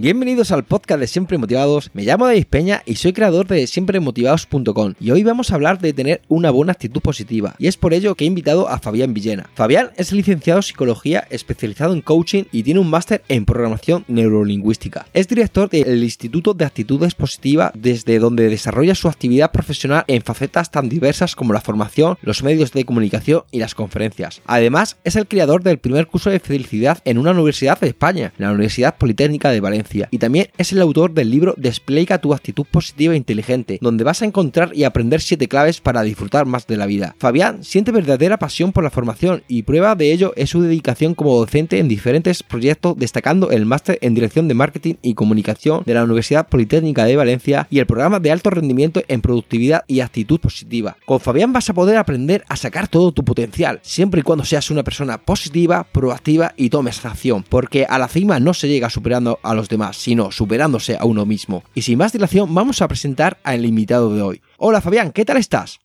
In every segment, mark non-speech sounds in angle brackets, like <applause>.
Bienvenidos al podcast de Siempre Motivados. Me llamo David Peña y soy creador de siempremotivados.com. Y hoy vamos a hablar de tener una buena actitud positiva. Y es por ello que he invitado a Fabián Villena. Fabián es licenciado en psicología, especializado en coaching y tiene un máster en programación neurolingüística. Es director del Instituto de Actitudes Positivas, desde donde desarrolla su actividad profesional en facetas tan diversas como la formación, los medios de comunicación y las conferencias. Además, es el creador del primer curso de felicidad en una universidad de España, la Universidad Politécnica de Valencia y también es el autor del libro Despliega tu actitud positiva e inteligente, donde vas a encontrar y aprender 7 claves para disfrutar más de la vida. Fabián siente verdadera pasión por la formación y prueba de ello es su dedicación como docente en diferentes proyectos, destacando el máster en Dirección de Marketing y Comunicación de la Universidad Politécnica de Valencia y el programa de alto rendimiento en productividad y actitud positiva. Con Fabián vas a poder aprender a sacar todo tu potencial, siempre y cuando seas una persona positiva, proactiva y tomes acción, porque a la cima no se llega superando a los demás sino superándose a uno mismo. Y sin más dilación, vamos a presentar al invitado de hoy. Hola Fabián, ¿qué tal estás?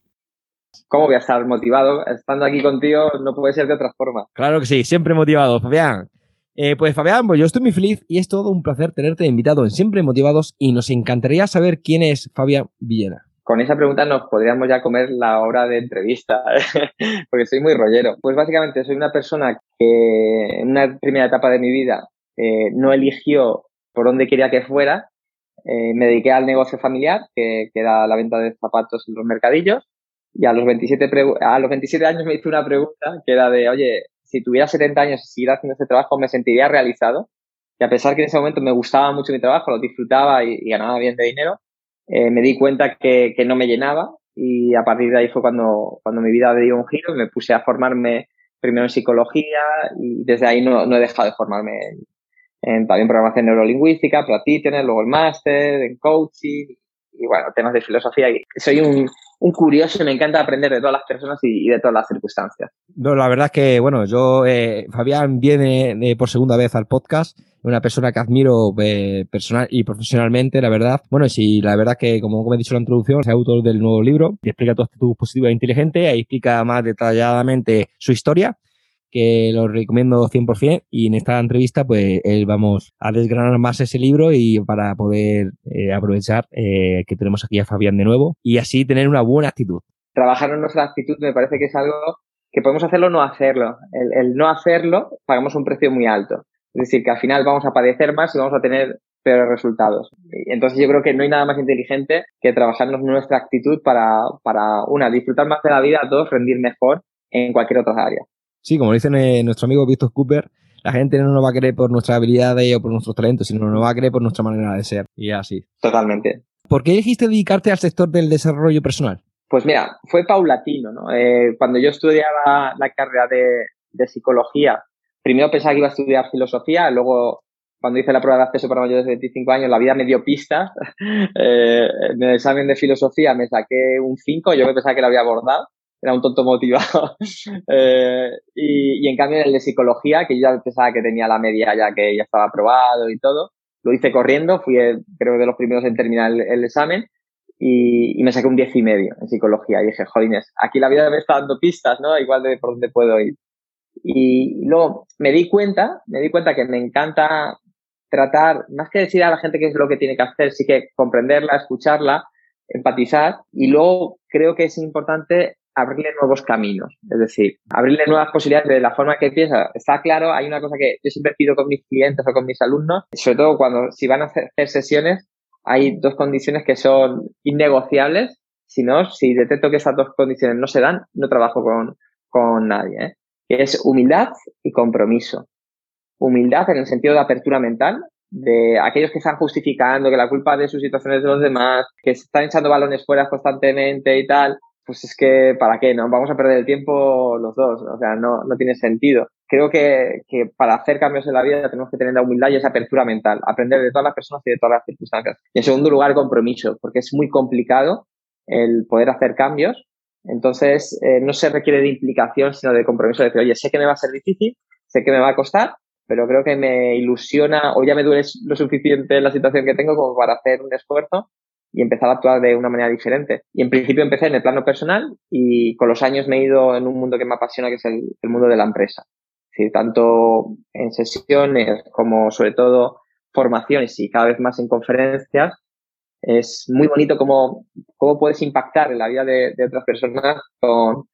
¿Cómo voy a estar motivado? Estando aquí contigo no puede ser de otra forma. Claro que sí, siempre motivado, Fabián. Eh, pues Fabián, pues yo estoy muy feliz y es todo un placer tenerte invitado en Siempre Motivados y nos encantaría saber quién es Fabián Villena. Con esa pregunta nos podríamos ya comer la hora de entrevista, <laughs> porque soy muy rollero. Pues básicamente soy una persona que en una primera etapa de mi vida eh, no eligió por dónde quería que fuera, eh, me dediqué al negocio familiar, que, era la venta de zapatos en los mercadillos, y a los 27, a los 27 años me hice una pregunta que era de, oye, si tuviera 70 años y siguiera haciendo este trabajo, me sentiría realizado. Y a pesar que en ese momento me gustaba mucho mi trabajo, lo disfrutaba y, ganaba bien de dinero, eh, me di cuenta que, que, no me llenaba y a partir de ahí fue cuando, cuando mi vida dio un giro y me puse a formarme primero en psicología y desde ahí no, he dejado de formarme en también programación neurolingüística, tener luego el máster, en coaching y bueno, temas de filosofía. Soy un, curioso, me encanta aprender de todas las personas y, de todas las circunstancias. No, la verdad es que, bueno, yo, eh, Fabián viene eh, por segunda vez al podcast, una persona que admiro eh, personal y profesionalmente, la verdad. Bueno, sí, la verdad que, como, como he dicho en la introducción, es autor del nuevo libro, y explica tu actitud positiva e inteligente, ahí explica más detalladamente su historia que lo recomiendo 100% y en esta entrevista pues vamos a desgranar más ese libro y para poder eh, aprovechar eh, que tenemos aquí a Fabián de nuevo y así tener una buena actitud. Trabajar en nuestra actitud me parece que es algo que podemos hacerlo o no hacerlo. El, no hacerlo pagamos un precio muy alto. Es decir, que al final vamos a padecer más y vamos a tener peores resultados. Entonces yo creo que no hay nada más inteligente que trabajarnos nuestra actitud para, para, una, disfrutar más de la vida, dos, rendir mejor en cualquier otra área. Sí, como dice eh, nuestro amigo Víctor Cooper, la gente no nos va a querer por nuestras habilidades o por nuestros talentos, sino nos va a querer por nuestra manera de ser. Y así. Totalmente. ¿Por qué dijiste dedicarte al sector del desarrollo personal? Pues mira, fue paulatino, ¿no? Eh, cuando yo estudiaba la carrera de, psicología, primero pensaba que iba a estudiar filosofía, luego cuando hice la prueba de acceso para mayores de 25 años, la vida me dio pistas. <laughs> Eh, en el examen de filosofía me saqué un 5, yo me pensaba que lo había abordado era un tonto motivado. <laughs> Eh, y, en cambio en el de psicología, que yo ya pensaba que tenía la media ya que ya estaba aprobado y todo, lo hice corriendo, fui creo de los primeros en terminar el, examen y, me saqué un diez y medio en psicología. Y dije, jolines, aquí la vida me está dando pistas, ¿no? Igual de por dónde puedo ir. Y luego me di cuenta, me di cuenta que me encanta tratar, más que decir a la gente qué es lo que tiene que hacer, sí que comprenderla, escucharla, empatizar. Y luego creo que es importante abrirle nuevos caminos, es decir, abrirle nuevas posibilidades de la forma que piensa. Está claro, hay una cosa que yo siempre pido con mis clientes o con mis alumnos, sobre todo cuando si van a hacer sesiones, hay dos condiciones que son innegociables, si no, si detecto que esas dos condiciones no se dan, no trabajo con, con nadie, ¿eh? es humildad y compromiso. Humildad en el sentido de apertura mental, de aquellos que están justificando que la culpa de sus situaciones de los demás, que están echando balones fuera constantemente y tal, pues es que, ¿para qué? No vamos a perder el tiempo los dos, o sea, no, no tiene sentido. Creo que, que para hacer cambios en la vida tenemos que tener la humildad y esa apertura mental, aprender de todas las personas y de todas las circunstancias. Y en segundo lugar, compromiso, porque es muy complicado el poder hacer cambios Entonces, eh, no se requiere de implicación, sino de compromiso de decir, oye, sé que me va a ser difícil, sé que me va a costar, pero creo que me ilusiona o ya me duele lo suficiente la situación que tengo como para hacer un esfuerzo y empezar a actuar de una manera diferente. Y en principio empecé en el plano personal y con los años me he ido en un mundo que me apasiona, que es el, mundo de la empresa. Es decir, tanto en sesiones como sobre todo formaciones y cada vez más en conferencias, es muy bonito cómo, cómo puedes impactar en la vida de, de otras personas con,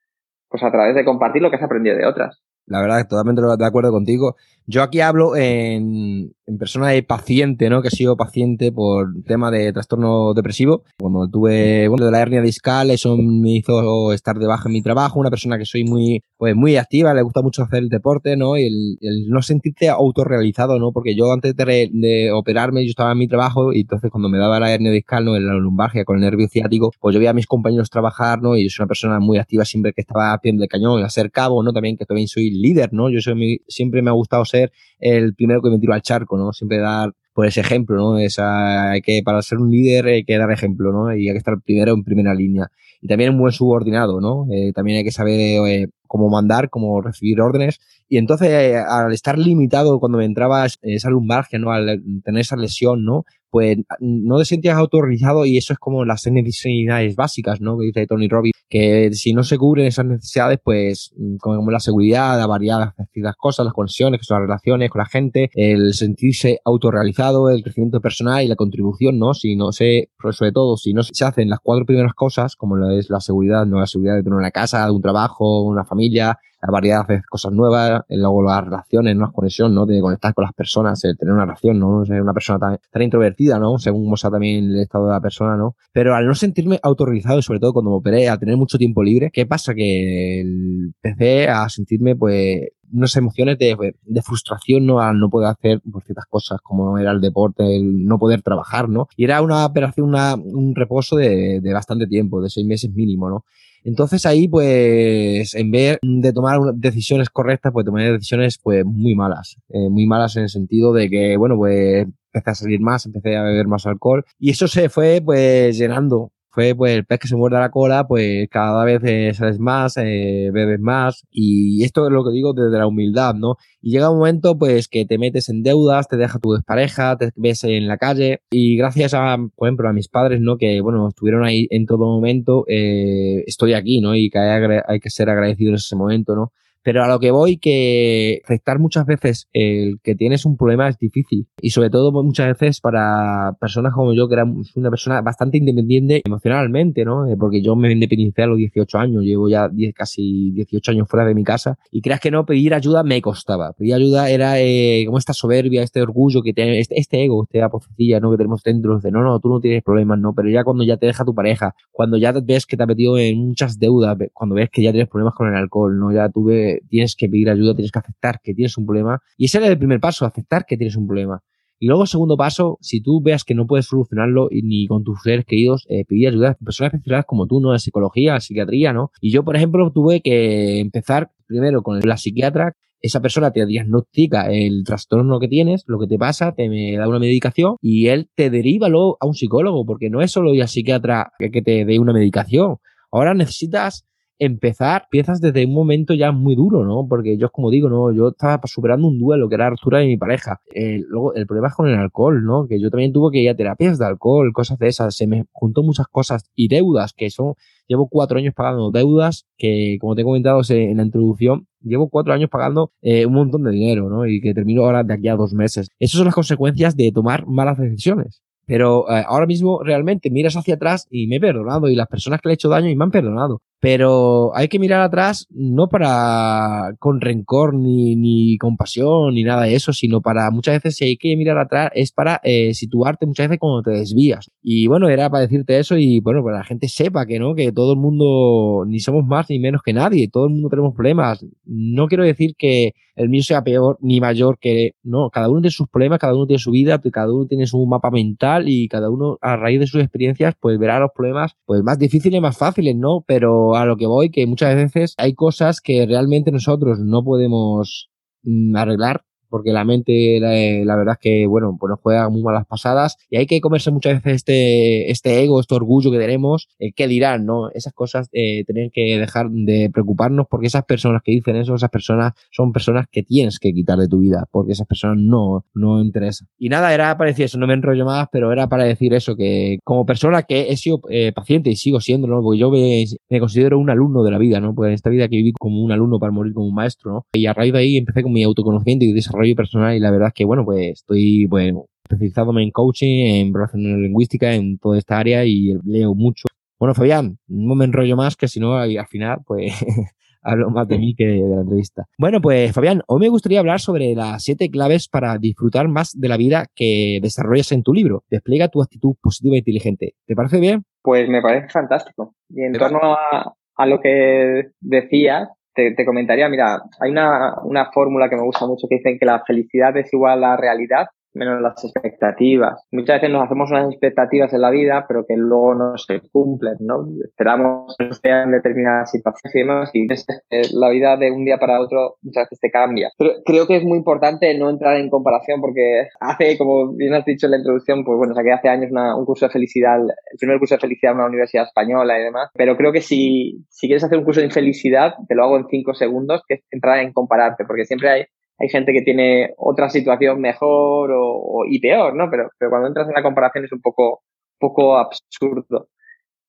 pues a través de compartir lo que has aprendido de otras. La verdad, totalmente de acuerdo contigo. Yo aquí hablo en, persona de paciente, ¿no? Que he sido paciente por tema de trastorno depresivo. Cuando tuve, bueno, de la hernia discal, eso me hizo estar de en mi trabajo. Una persona que soy muy, pues muy activa, le gusta mucho hacer el deporte, ¿no? Y el, no sentirte autorrealizado, ¿no? Porque yo antes de, operarme, yo estaba en mi trabajo y entonces cuando me daba la hernia discal, ¿no? En la lumbargia con el nervio ciático, pues yo veía a mis compañeros trabajar, ¿no? Y soy una persona muy activa siempre que estaba a pie de cañón, a ser cabo, ¿no? También que también soy líder, ¿no? Yo soy siempre me ha gustado ser el primero que me tiro al charco, ¿no? Siempre dar por ese ejemplo, ¿no? Esa, hay que, para ser un líder hay que dar ejemplo, ¿no? Y hay que estar primero en primera línea. Y también un buen subordinado, ¿no? Eh, también hay que saber eh, cómo mandar, cómo recibir órdenes. Y entonces, eh, al estar limitado cuando me entraba esa lumbargia, ¿no? Al tener esa lesión, ¿no? Pues no te sentías autorrealizado y eso es como las necesidades básicas, ¿no? Que dice Tony Robbins, que si no se cubren esas necesidades, pues como la seguridad, la variedad las cosas, las conexiones, las relaciones con la gente, el sentirse autorrealizado, el crecimiento personal y la contribución, ¿no? Si no se, sobre todo, si no se hacen las cuatro primeras cosas, como lo es la seguridad, ¿no? La seguridad de tener una casa, de un trabajo, una familia, la variedad de cosas nuevas, luego las relaciones, ¿no? Conexiones, ¿no? De conectar con las personas, el tener una relación, ¿no? Ser una persona tan, tan introvertida, ¿no? Según sea también el estado de la persona, ¿no? Pero al no sentirme autorrealizado y sobre todo cuando me operé, a tener mucho tiempo libre, ¿qué pasa? Que empecé a sentirme, pues, unas emociones de, de, frustración ¿no? al no poder hacer por ciertas cosas como era el deporte, el no poder trabajar, ¿no? Y era una operación, una, un reposo de, de bastante tiempo, de seis meses mínimo, ¿no? Entonces ahí, pues, en vez de tomar decisiones correctas, pues tomé decisiones, pues, muy malas. Eh, muy malas en el sentido de que, bueno, pues, empecé a salir más, empecé a beber más alcohol. Y eso se fue, pues, llenando fue pues el pez que se muerde la cola, pues cada vez eh, sales más, eh, bebes más y esto es lo que digo desde la humildad, ¿no? Y llega un momento pues que te metes en deudas, te deja tu pareja, te ves en la calle y gracias a, por ejemplo, a mis padres, ¿no? Que, bueno, estuvieron ahí en todo momento, eh, estoy aquí, ¿no? Y que hay, hay que ser agradecido en ese momento, ¿no? Pero a lo que voy, que aceptar muchas veces el que tienes un problema es difícil. Y sobre todo muchas veces para personas como yo, que era una persona bastante independiente emocionalmente, ¿no? Eh, porque yo me independicé a los 18 años, llevo ya 10, casi 18 años fuera de mi casa. Y creas que no, pedir ayuda me costaba. Pedir ayuda era eh, como esta soberbia, este orgullo que tiene, este, este ego, esta apocilla, ¿no? Que tenemos dentro de, no, no, tú no tienes problemas, ¿no? Pero ya cuando ya te deja tu pareja, cuando ya ves que te ha metido en muchas deudas, cuando ves que ya tienes problemas con el alcohol, ¿no? Ya tuve tienes que pedir ayuda, tienes que aceptar que tienes un problema. Y ese era el primer paso, aceptar que tienes un problema. Y luego, segundo paso, si tú veas que no puedes solucionarlo ni con tus seres queridos, eh, pedir ayuda a personas especializadas como tú, ¿no? De psicología, psiquiatría, ¿no? Y yo, por ejemplo, tuve que empezar primero con la psiquiatra. Esa persona te diagnostica el trastorno que tienes, lo que te pasa, te me da una medicación y él te deriva luego a un psicólogo, porque no es solo ir al psiquiatra que te dé una medicación. Ahora necesitas empezar piezas desde un momento ya muy duro, ¿no? Porque yo, como digo, ¿no? Yo estaba superando un duelo que era la ruptura de mi pareja. luego, el problema es con el alcohol, ¿no? Que yo también tuve que ir a terapias de alcohol, cosas de esas. Se me juntó muchas cosas y deudas que son, llevo cuatro años pagando deudas que, como te he comentado en la introducción, llevo cuatro años pagando eh, un montón de dinero, ¿no? Y que termino ahora de aquí a dos meses. Esas son las consecuencias de tomar malas decisiones. Pero eh, ahora mismo realmente miras hacia atrás y me he perdonado y las personas que le he hecho daño y me han perdonado. Pero hay que mirar atrás no para con rencor ni, ni compasión ni nada de eso, sino para muchas veces si hay que mirar atrás es para eh, situarte muchas veces cuando te desvías. Y bueno, era para decirte eso y bueno, para que la gente sepa que no, que todo el mundo ni somos más ni menos que nadie, todo el mundo tenemos problemas. No quiero decir que el mío sea peor ni mayor que no, cada uno tiene sus problemas, cada uno tiene su vida, cada uno tiene su mapa mental y cada uno a raíz de sus experiencias pues verá los problemas pues más difíciles más fáciles, ¿no? Pero a lo que voy, que muchas veces hay cosas que realmente nosotros no podemos mm, arreglar porque la mente, la, verdad es que, bueno, pues nos juega muy malas pasadas y hay que comerse muchas veces este, este ego, este orgullo que tenemos, eh, ¿qué dirán, no? Esas cosas eh, que dejar de preocuparnos porque esas personas que dicen eso, esas personas son personas que tienes que quitar de tu vida, porque esas personas no, no interesan. Y nada, era para decir eso, no me enrollo más, pero era para decir eso, que como persona que he sido eh, paciente y sigo siendo, ¿no? Porque yo me, me, considero un alumno de la vida, ¿no? Porque en esta vida que viví como un alumno para morir como un maestro, ¿no? Y a raíz de ahí empecé con mi autoconocimiento y desarrollo personal y la verdad es que, bueno, pues estoy, bueno, especializándome en coaching, en programación lingüística, en toda esta área y leo mucho. Bueno, Fabián, no me enrollo más que si no, al final, pues <laughs> hablo más de mí que de la entrevista. Bueno, pues Fabián, hoy me gustaría hablar sobre las siete claves para disfrutar más de la vida que desarrollas en tu libro. Despliega tu actitud positiva e inteligente. ¿Te parece bien? Pues me parece fantástico. Y en torno a, a, lo que decías, te, te, comentaría, mira, hay una, una fórmula que me gusta mucho que dicen que la felicidad es igual a la realidad menos las expectativas. Muchas veces nos hacemos unas expectativas en la vida, pero que luego no se cumplen, ¿no? Esperamos que sean determinadas situaciones y demás, y la vida de un día para otro muchas veces te cambia. Pero creo que es muy importante no entrar en comparación porque hace, como bien has dicho en la introducción, pues bueno, saqué hace años un curso de felicidad, el primer curso de felicidad en una universidad española y demás, pero creo que si, si quieres hacer un curso de infelicidad, te lo hago en cinco segundos, que es entrar en compararte, porque siempre hay hay gente que tiene otra situación mejor o, y peor, ¿no? Pero, pero cuando entras en la comparación es un poco, poco absurdo.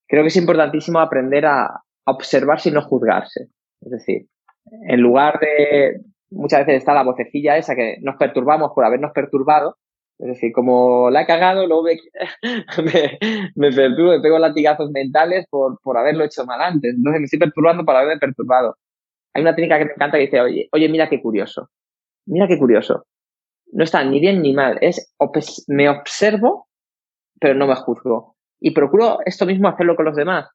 Creo que es importantísimo aprender a, a observarse y no juzgarse. Es decir, en lugar de, muchas veces está la vocecilla esa que nos perturbamos por habernos perturbado, es decir, como la he cagado, luego <laughs> me, me, perturbo, me pego latigazos mentales por, por haberlo hecho mal antes. Entonces me estoy perturbando por haberme perturbado. Hay una técnica que me encanta que dice, oye, oye, mira qué curioso. Mira qué curioso. No está ni bien ni mal. Es me observo, pero no me juzgo. Y procuro esto mismo hacerlo con los demás.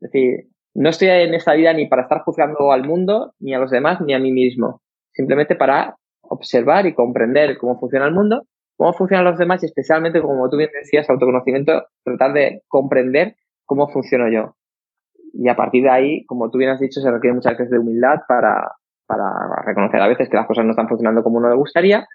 Es decir, no estoy en esta vida ni para estar juzgando al mundo, ni a los demás, ni a mí mismo. Simplemente para observar y comprender cómo funciona el mundo, cómo funcionan los demás y especialmente, como tú bien decías, autoconocimiento, tratar de comprender cómo funciono yo. Y a partir de ahí, como tú bien has dicho, se requiere muchas veces de humildad para, para reconocer a veces que las cosas no están funcionando como uno le gustaría.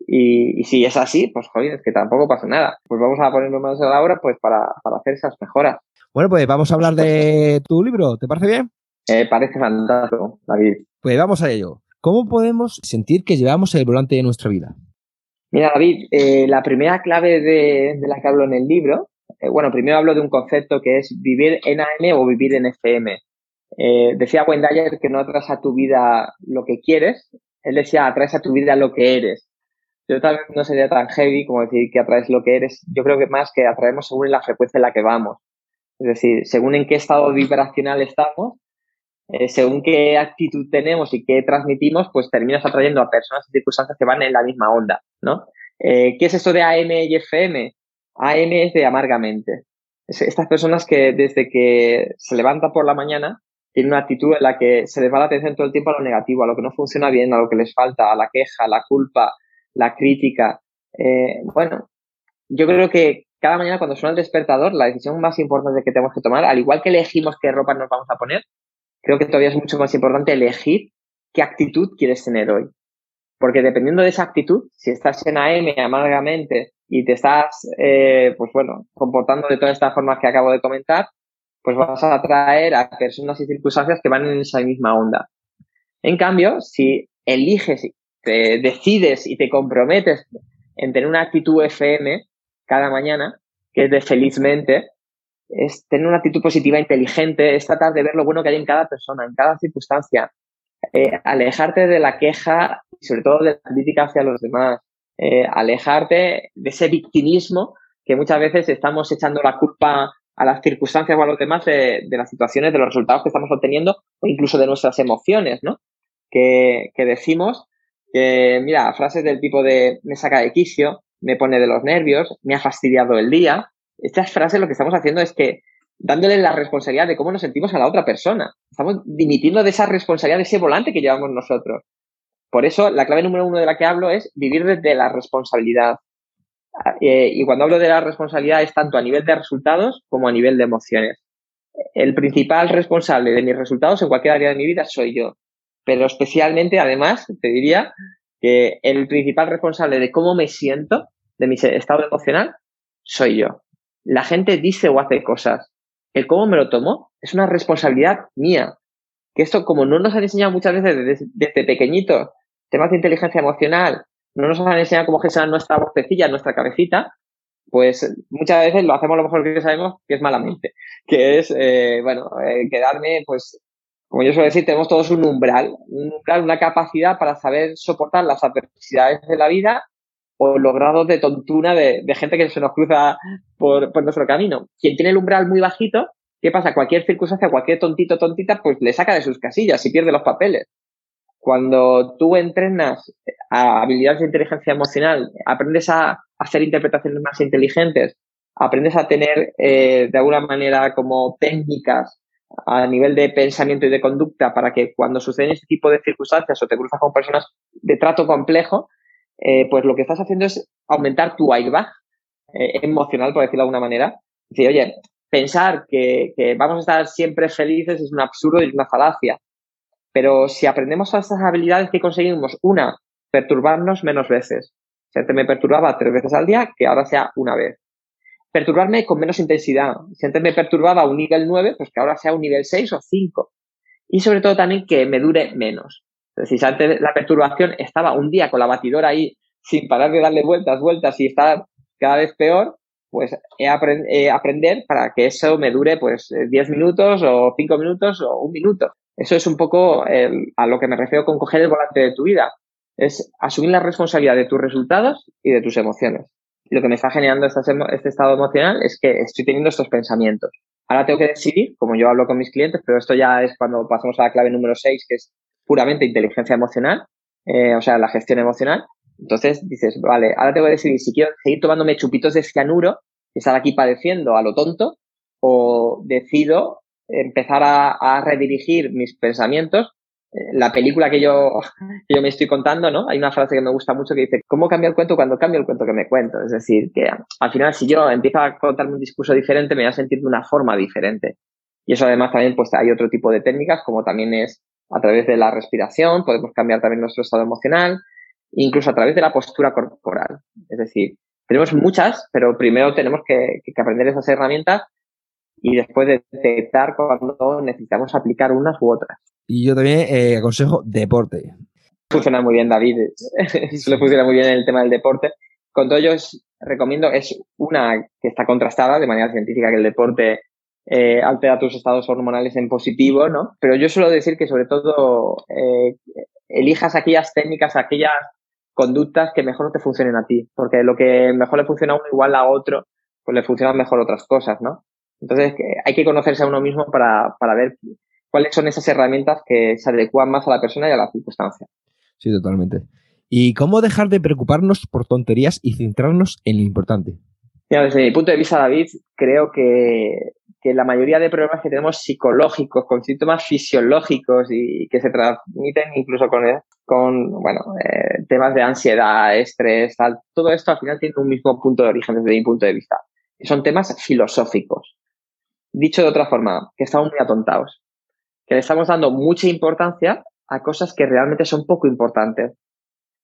Y, si es así, pues joder, es que tampoco pasa nada. Pues vamos a ponernos más a la hora pues para, hacer esas mejoras. Bueno, pues vamos a hablar de tu libro, ¿te parece bien? Eh, parece fantástico, David. Pues vamos a ello. ¿Cómo podemos sentir que llevamos el volante de nuestra vida? Mira, David, eh, la primera clave de, la que hablo en el libro, eh, bueno, primero hablo de un concepto que es vivir en AM o vivir en FM. Eh, decía Wendayer que no atraes a tu vida lo que quieres, él decía atraes a tu vida lo que eres. Yo tal vez no sería tan heavy como decir que atraes lo que eres. Yo creo que más que atraemos según la frecuencia en la que vamos. Es decir, según en qué estado vibracional estamos, eh, según qué actitud tenemos y qué transmitimos, pues terminas atrayendo a personas y circunstancias que van en la misma onda, ¿no? Eh, ¿Qué es esto de AM y FM? AM es de amargamente. estas personas que desde que se levantan por la mañana tiene una actitud en la que se les va la atención todo el tiempo a lo negativo, a lo que no funciona bien, a lo que les falta, a la queja, a la culpa, la crítica. Eh, bueno, yo creo que cada mañana cuando suena el despertador, la decisión más importante que tenemos que tomar, al igual que elegimos qué ropa nos vamos a poner, creo que todavía es mucho más importante elegir qué actitud quieres tener hoy. Porque dependiendo de esa actitud, si estás en AM amargamente y te estás, eh, pues bueno, comportando de todas estas formas que acabo de comentar, pues vas a atraer a personas y circunstancias que van en esa misma onda. En cambio, si eliges, te decides y te comprometes en tener una actitud FM cada mañana, que es de felizmente, es tener una actitud positiva, inteligente, es tratar de ver lo bueno que hay en cada persona, en cada circunstancia, eh, alejarte de la queja y sobre todo de la crítica hacia los demás, eh, alejarte de ese victimismo que muchas veces estamos echando la culpa a las circunstancias o a los demás de, las situaciones, de los resultados que estamos obteniendo o incluso de nuestras emociones, ¿no? Que, que decimos que, mira, frases del tipo de me saca de quicio, me pone de los nervios, me ha fastidiado el día. Estas frases lo que estamos haciendo es que dándole la responsabilidad de cómo nos sentimos a la otra persona. Estamos dimitiendo de esa responsabilidad, de ese volante que llevamos nosotros. Por eso, la clave número uno de la que hablo es vivir desde la responsabilidad. Eh, y cuando hablo de la responsabilidad es tanto a nivel de resultados como a nivel de emociones. El principal responsable de mis resultados en cualquier área de mi vida soy yo. Pero especialmente, además, te diría que el principal responsable de cómo me siento, de mi estado emocional, soy yo. La gente dice o hace cosas. El cómo me lo tomo es una responsabilidad mía. Que esto, como no nos han enseñado muchas veces desde, desde pequeñitos, temas de inteligencia emocional, no nos han enseñado cómo gestionar nuestra vocecilla, nuestra cabecita, pues muchas veces lo hacemos lo mejor que sabemos, que es malamente. Que es, eh, bueno, eh, quedarme, pues, como yo suelo decir, tenemos todos un umbral, un umbral, una capacidad para saber soportar las adversidades de la vida o los grados de tontuna de, gente que se nos cruza por, por, nuestro camino. Quien tiene el umbral muy bajito, ¿qué pasa? Cualquier circunstancia, cualquier tontito, tontita, pues le saca de sus casillas y pierde los papeles. Cuando tú entrenas a habilidades de inteligencia emocional, aprendes a hacer interpretaciones más inteligentes, aprendes a tener eh, de alguna manera como técnicas a nivel de pensamiento y de conducta para que cuando suceden este tipo de circunstancias o te cruzas con personas de trato complejo, eh, pues lo que estás haciendo es aumentar tu airbag eh, emocional, por decirlo de alguna manera. Decir, oye, pensar que, vamos a estar siempre felices es un absurdo y es una falacia. Pero si aprendemos a estas habilidades que conseguimos, una, perturbarnos menos veces. Si antes me perturbaba tres veces al día, que ahora sea una vez. Perturbarme con menos intensidad. Si antes me perturbaba un nivel 9, pues que ahora sea un nivel 6 o 5. Y sobre todo también que me dure menos. Si antes la perturbación estaba un día con la batidora ahí sin parar de darle vueltas, vueltas y estar cada vez peor, pues he aprend aprender para que eso me dure pues 10 minutos o 5 minutos o un minuto. Eso es un poco a lo que me refiero con coger el volante de tu vida. Es asumir la responsabilidad de tus resultados y de tus emociones. Y lo que me está generando este, este estado emocional es que estoy teniendo estos pensamientos. Ahora tengo que decidir, como yo hablo con mis clientes, pero esto ya es cuando pasamos a la clave número 6, que es puramente inteligencia emocional, eh, o sea, la gestión emocional. Entonces dices, vale, ahora tengo que decidir si quiero seguir tomándome chupitos de cianuro y estar aquí padeciendo a lo tonto, o decido empezar a, redirigir mis pensamientos. Eh, la película que yo, que yo me estoy contando, ¿no? Hay una frase que me gusta mucho que dice, ¿cómo cambia el cuento cuando cambia el cuento que me cuento? Es decir, que al final si yo empiezo a contarme un discurso diferente, me voy a sentir de una forma diferente. Y eso además también, pues hay otro tipo de técnicas, como también es a través de la respiración, podemos cambiar también nuestro estado emocional, incluso a través de la postura corporal. Es decir, tenemos muchas, pero primero tenemos que, que aprender esas herramientas y después detectar cuando necesitamos aplicar unas u otras. Y yo también eh, aconsejo deporte. Funciona muy bien, David. <laughs> le funciona muy bien el tema del deporte. Con todo ello, recomiendo, es una que está contrastada de manera científica que el deporte eh, altera tus estados hormonales en positivo, ¿no? Pero yo suelo decir que sobre todo eh, elijas aquellas técnicas, aquellas conductas que mejor te funcionen a ti, porque lo que mejor le funciona a uno igual a otro, pues le funcionan mejor otras cosas, ¿no? Entonces hay que conocerse a uno mismo para, para ver cuáles son esas herramientas que se adecuan más a la persona y a la circunstancia. Sí, totalmente. ¿Y cómo dejar de preocuparnos por tonterías y centrarnos en lo importante? desde mi punto de vista, David, creo que, que, la mayoría de problemas que tenemos psicológicos, con síntomas fisiológicos y que se transmiten incluso con, con bueno, eh, temas de ansiedad, estrés, tal, todo esto al final tiene un mismo punto de origen desde mi punto de vista. son temas filosóficos. Dicho de otra forma, que estamos muy atontados, que le estamos dando mucha importancia a cosas que realmente son poco importantes,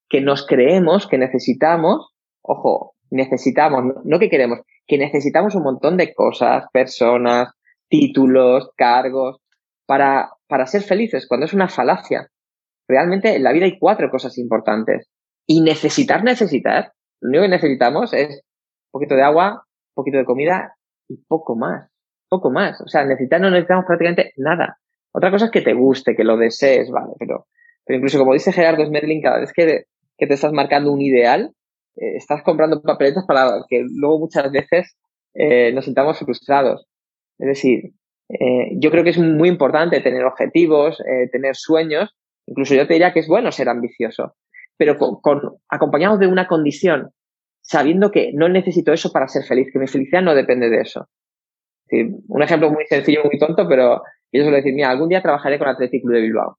que nos creemos que necesitamos, ojo, necesitamos, no que queremos, que necesitamos un montón de cosas, personas, títulos, cargos, para, para ser felices, cuando es una falacia. Realmente en la vida hay cuatro cosas importantes. Y necesitar, necesitar, lo único que necesitamos es un poquito de agua, un poquito de comida y poco más poco más. O sea, necesitar no necesitamos prácticamente nada. Otra cosa es que te guste, que lo desees, vale, pero, pero incluso como dice Gerardo Smerling, cada vez que, te estás marcando un ideal, eh, estás comprando papeletas para que luego muchas veces eh, nos sintamos frustrados. Es decir, eh, yo creo que es muy importante tener objetivos, tener sueños, incluso yo te diría que es bueno ser ambicioso, pero con, acompañados de una condición, sabiendo que no necesito eso para ser feliz, que mi felicidad no depende de eso un ejemplo muy sencillo, muy tonto, pero yo suelo decir, mira, algún día trabajaré con Athletic Club de Bilbao.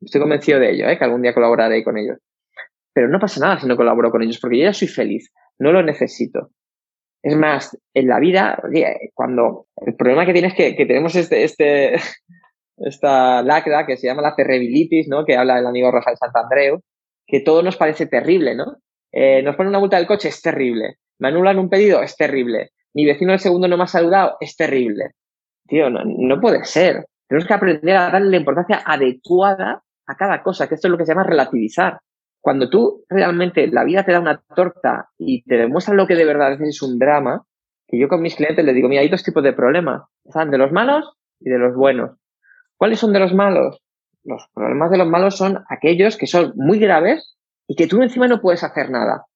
Estoy convencido de ello, ¿eh? que algún día colaboraré con ellos. Pero no pasa nada si no colaboro con ellos, porque yo ya soy feliz, no lo necesito. Es más, en la vida, cuando el problema que tienes es que, tenemos este, este, <laughs> esta lacra que se llama la cerrebilitis, ¿no? Que habla el amigo Rafael Santandreu, que todo nos parece terrible, ¿no? Eh, nos ponen una multa del coche, es terrible. Me anulan un pedido, es terrible. Mi vecino del segundo no me ha saludado, es terrible. Tío, no, no puede ser. Tenemos que aprender a darle la importancia adecuada a cada cosa, que esto es lo que se llama relativizar. Cuando tú realmente la vida te da una torta y te demuestra lo que de verdad es un drama, que yo con mis clientes les digo, mira, hay dos tipos de problemas. Están de los malos y de los buenos. ¿Cuáles son de los malos? Los problemas de los malos son aquellos que son muy graves y que tú encima no puedes hacer nada.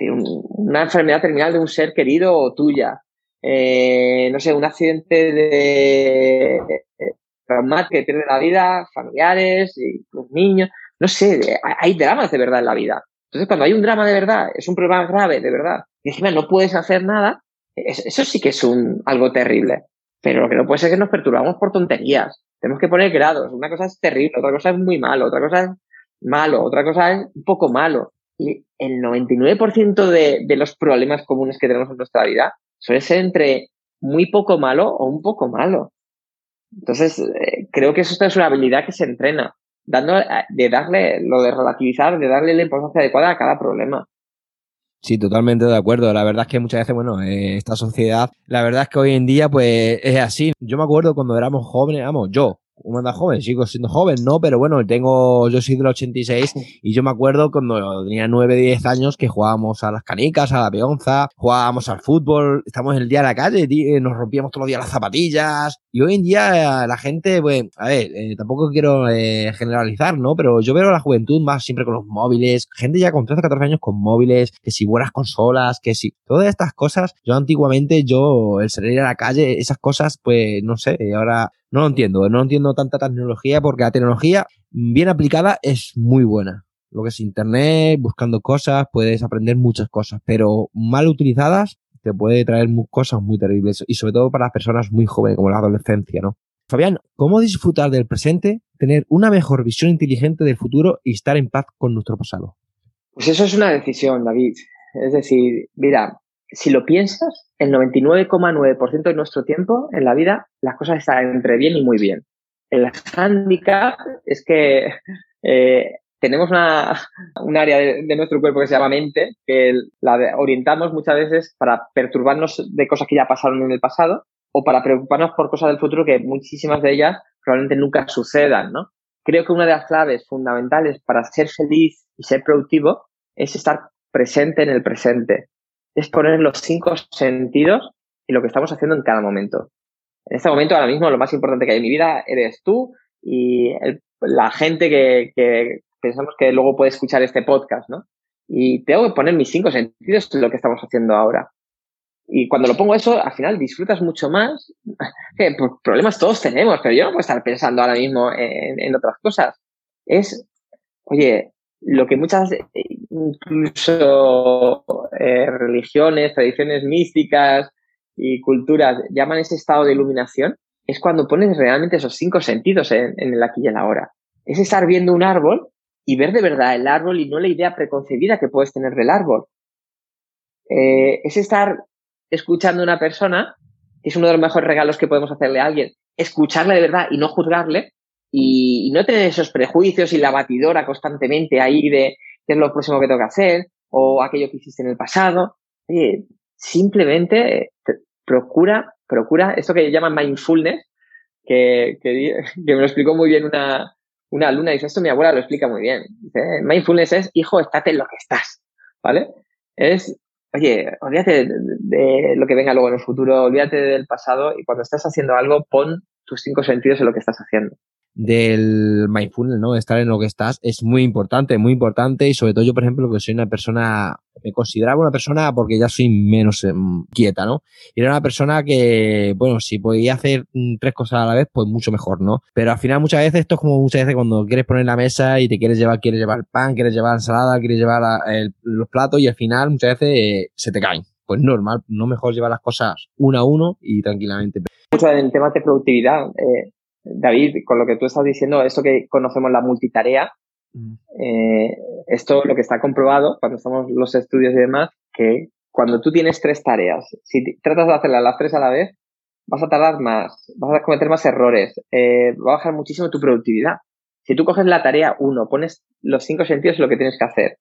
Una enfermedad terminal de un ser querido o tuya. Eh, no sé, un accidente de traumático que pierde la vida, familiares, y los niños. No sé, hay dramas de verdad en la vida. Entonces, cuando hay un drama de verdad, es un problema grave de verdad, y encima no puedes hacer nada, eso sí que es un, algo terrible. Pero lo que no puede ser es que nos perturbamos por tonterías. Tenemos que poner grados. Una cosa es terrible, otra cosa es muy malo, otra cosa es malo, otra cosa es un poco malo. Y el 99% de, de los problemas comunes que tenemos en nuestra vida suele ser entre muy poco malo o un poco malo. Entonces, eh, creo que eso es una habilidad que se entrena, dando, eh, de darle, lo de relativizar, de darle la importancia adecuada a cada problema. Sí, totalmente de acuerdo. La verdad es que muchas veces, bueno, eh, esta sociedad, la verdad es que hoy en día, pues es así. Yo me acuerdo cuando éramos jóvenes, vamos, yo, como anda joven, sigo siendo joven, ¿no? Pero bueno, tengo, yo soy del 86 y yo me acuerdo cuando tenía 9, 10 años que jugábamos a las canicas, a la peonza, jugábamos al fútbol, estamos el día en la calle, nos rompíamos todos los días las zapatillas y hoy en día la gente, pues, a ver, eh, tampoco quiero eh, generalizar, ¿no? Pero yo veo a la juventud más siempre con los móviles, gente ya con 13, 14 años con móviles, que si buenas consolas, que si, todas estas cosas, yo antiguamente, yo, el salir a la calle, esas cosas, pues, no sé, ahora no lo entiendo, no entiendo tanta tecnología porque la tecnología bien aplicada es muy buena. Lo que es Internet, buscando cosas, puedes aprender muchas cosas, pero mal utilizadas te puede traer cosas muy terribles y sobre todo para las personas muy jóvenes como la adolescencia, ¿no? Fabián, ¿cómo disfrutar del presente, tener una mejor visión inteligente del futuro y estar en paz con nuestro pasado? Pues eso es una decisión, David. Es decir, mira, si lo piensas, el 99,9% de nuestro tiempo en la vida las cosas están entre bien y muy bien. El handicap es que eh, tenemos una, <laughs> un área de, nuestro cuerpo que se llama mente, que la orientamos muchas veces para perturbarnos de cosas que ya pasaron en el pasado o para preocuparnos por cosas del futuro que muchísimas de ellas probablemente nunca sucedan, ¿no? Creo que una de las claves fundamentales para ser feliz y ser productivo es estar presente en el presente es poner los cinco sentidos y lo que estamos haciendo en cada momento. En este momento, ahora mismo, lo más importante que hay en mi vida eres tú y la gente que, pensamos que luego puede escuchar este podcast, ¿no? Y tengo que poner mis cinco sentidos en lo que estamos haciendo ahora. Y cuando lo pongo eso, al final disfrutas mucho más. <laughs> Que problemas todos tenemos, pero yo no puedo estar pensando ahora mismo en, en otras cosas. Es, oye, lo que muchas incluso eh, religiones, tradiciones místicas y culturas llaman ese estado de iluminación, es cuando pones realmente esos cinco sentidos en, el aquí y en la ahora. Es estar viendo un árbol y ver de verdad el árbol y no la idea preconcebida que puedes tener del árbol. Eh, es estar escuchando a una persona, que es uno de los mejores regalos que podemos hacerle a alguien, escucharle de verdad y no juzgarle, y, no tener esos prejuicios y la batidora constantemente ahí de qué es lo próximo que tengo que hacer o aquello que hiciste en el pasado. simplemente procura, procura esto que llaman mindfulness, que, que, <laughs> me lo explicó muy bien una, una alumna, dice, esto mi abuela lo explica muy bien. Dice, mindfulness es, hijo, estate en lo que estás, ¿vale? Es, oye, olvídate de, de, lo que venga luego en el futuro, olvídate del pasado y cuando estás haciendo algo, pon tus cinco sentidos en lo que estás haciendo del mindfulness, ¿no? Estar en lo que estás es muy importante, muy importante y sobre todo yo, por ejemplo, que soy una persona, me consideraba una persona porque ya soy menos em, quieta, ¿no? Y era una persona que, bueno, si podía hacer mm, tres cosas a la vez, pues mucho mejor, ¿no? Pero al final muchas veces esto es como muchas veces cuando quieres poner la mesa y te quieres llevar, quieres llevar pan, quieres llevar ensalada, quieres llevar los platos y al final muchas veces eh, se te caen. Pues normal, no mejor llevar las cosas uno a uno y tranquilamente. Mucho en temas de productividad, eh, David, con lo que tú estás diciendo, esto que conocemos la multitarea, mm. eh, esto lo que está comprobado cuando estamos los estudios y demás, que cuando tú tienes tres tareas, si tratas de hacerlas las tres a la vez, vas a tardar más, vas a cometer más errores, eh, va a bajar muchísimo tu productividad. Si tú coges la tarea 1, pones los cinco sentidos en lo que tienes que hacer.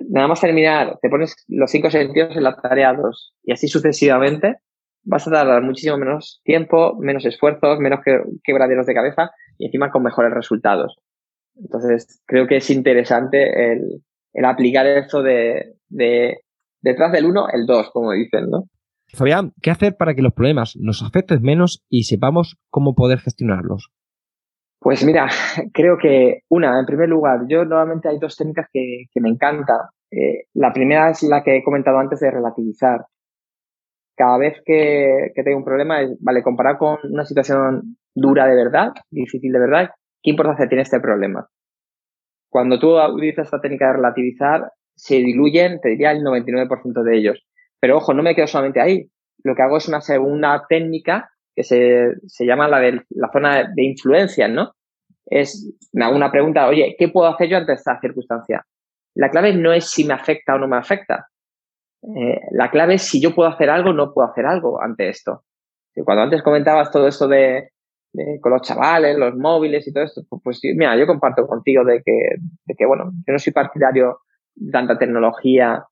Nada más terminar, te pones los cinco sentidos en la tarea 2 y así sucesivamente, vas a tardar muchísimo menos tiempo, menos esfuerzos, menos quebraderos de cabeza y encima con mejores resultados. Entonces, creo que es interesante el, el aplicar eso de, de detrás del 1, el 2, como dicen, ¿no? Fabián, ¿qué hacer para que los problemas nos afecten menos y sepamos cómo poder gestionarlos? Pues mira, creo que una, en primer lugar, yo normalmente hay dos técnicas que, me encantan. Eh, la primera es la que he comentado antes de relativizar. Cada vez que, tengo un problema, es, vale, comparar con una situación dura de verdad, difícil de verdad, ¿qué importancia tiene este problema? Cuando tú utilizas esta técnica de relativizar, se diluyen, te diría, el 99% de ellos. Pero ojo, no me quedo solamente ahí. Lo que hago es una segunda técnica que se, llama la de la zona de influencia, ¿no? Es, una pregunta, oye, ¿qué puedo hacer yo ante esta circunstancia? La clave no es si me afecta o no me afecta. Eh, la clave es si yo puedo hacer algo no puedo hacer algo ante esto. Cuando antes comentabas todo esto de, con los chavales, los móviles y todo esto, pues, pues mira, yo comparto contigo de que, de que, bueno, yo no soy partidario de tanta tecnología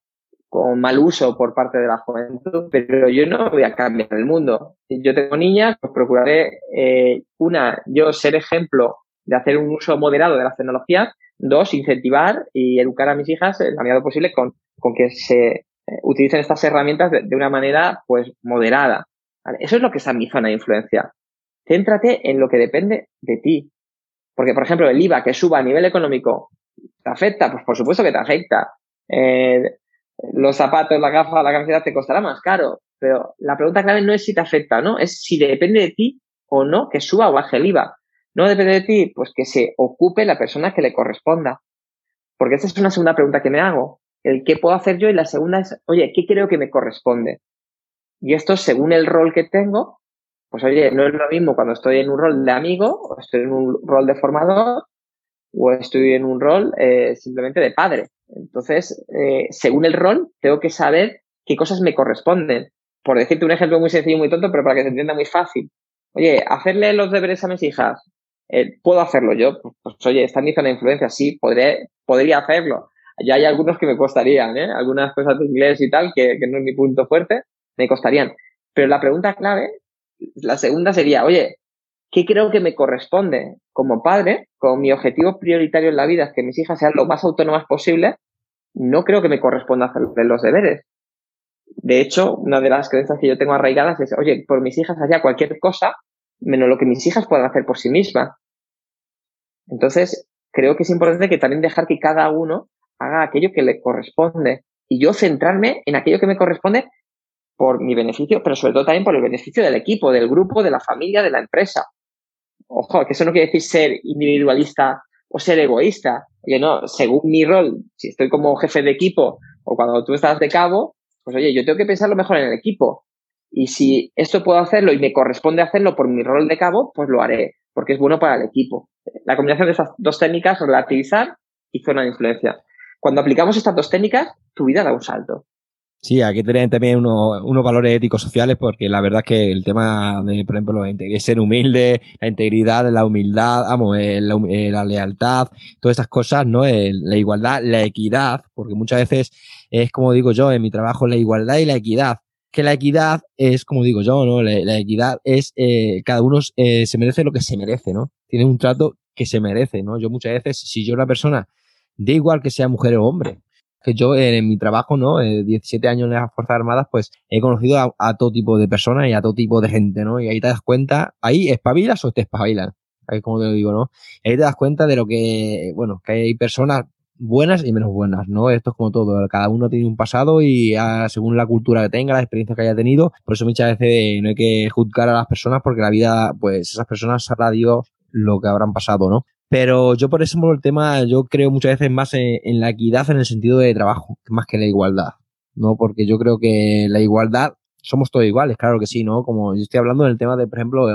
con mal uso por parte de la juventud, pero yo no voy a cambiar el mundo. Si yo tengo niñas, pues procuraré, eh, una, yo ser ejemplo de hacer un uso moderado de las tecnologías, dos, incentivar y educar a mis hijas en la medida posible con, con que se eh, utilicen estas herramientas de, una manera pues moderada. Eso es lo que está en mi zona de influencia. Céntrate en lo que depende de ti. Porque, por ejemplo, el IVA que suba a nivel económico, ¿te afecta? Pues por supuesto que te afecta. Eh, los zapatos, la gafa, la camiseta te costará más caro. Pero la pregunta clave no es si te afecta, ¿no? Es si depende de ti o no que suba o baje el IVA. No depende de ti, pues que se ocupe la persona que le corresponda. Porque esa es una segunda pregunta que me hago. El qué puedo hacer yo y la segunda es, oye, ¿qué creo que me corresponde? Y esto según el rol que tengo, pues oye, no es lo mismo cuando estoy en un rol de amigo, o estoy en un rol de formador, o estoy en un rol eh, simplemente de padre. Entonces, eh, según el rol, tengo que saber qué cosas me corresponden. Por decirte un ejemplo muy sencillo muy tonto, pero para que se entienda muy fácil. Oye, hacerle los deberes a mis hijas, eh, ¿puedo hacerlo yo? Pues, pues, oye, está en mi zona de influencia, sí, podré, podría hacerlo. Ya hay algunos que me costarían, ¿eh? Algunas cosas de inglés y tal, que, que no es mi punto fuerte, me costarían. Pero la pregunta clave, la segunda sería, oye, ¿qué creo que me corresponde como padre? Con mi objetivo prioritario en la vida que mis hijas sean lo más autónomas posible, no creo que me corresponda hacer los deberes. De hecho, una de las creencias que yo tengo arraigadas es, oye, por mis hijas haría cualquier cosa menos lo que mis hijas puedan hacer por sí mismas. Entonces, creo que es importante que también dejar que cada uno haga aquello que le corresponde y yo centrarme en aquello que me corresponde por mi beneficio, pero sobre todo también por el beneficio del equipo, del grupo, de la familia, de la empresa. Ojo, que eso no quiere decir ser individualista o ser egoísta. Oye, no, según mi rol, si estoy como jefe de equipo o cuando tú estás de cabo, pues oye, yo tengo que pensar lo mejor en el equipo. Y si esto puedo hacerlo y me corresponde hacerlo por mi rol de cabo, pues lo haré, porque es bueno para el equipo. La combinación de estas dos técnicas, relativizar y zona de influencia. Cuando aplicamos estas dos técnicas, tu vida da un salto. Sí, hay que tener también unos, valores éticos sociales porque la verdad es que el tema de, por ejemplo, ser humilde, la integridad, la humildad, vamos, eh, eh, la, lealtad, todas esas cosas, ¿no? la igualdad, la equidad, porque muchas veces es como digo yo en mi trabajo, la igualdad y la equidad. Que la equidad es, como digo yo, ¿no? La, equidad es, eh, cada uno se merece lo que se merece, ¿no? Tiene un trato que se merece, ¿no? Yo muchas veces, si yo una persona, da igual que sea mujer o hombre, que yo en, mi trabajo, ¿no? 17 años en las Fuerzas Armadas, pues he conocido a, todo tipo de personas y a todo tipo de gente, ¿no? Y ahí te das cuenta, ahí espabilas o te espabilan, ahí como te lo digo, ¿no? ahí te das cuenta de lo que, bueno, que hay personas buenas y menos buenas, ¿no? Esto es como todo, cada uno tiene un pasado y ah, según la cultura que tenga, la experiencia que haya tenido, por eso muchas veces no hay que juzgar a las personas porque la vida, pues esas personas sabrá Dios lo que habrán pasado, ¿no? Pero yo, por ejemplo, el tema, yo creo muchas veces más en, la equidad en el sentido de trabajo, más que la igualdad, ¿no? Porque yo creo que la igualdad somos todos iguales, claro que sí, ¿no? Como yo estoy hablando del tema de, por ejemplo,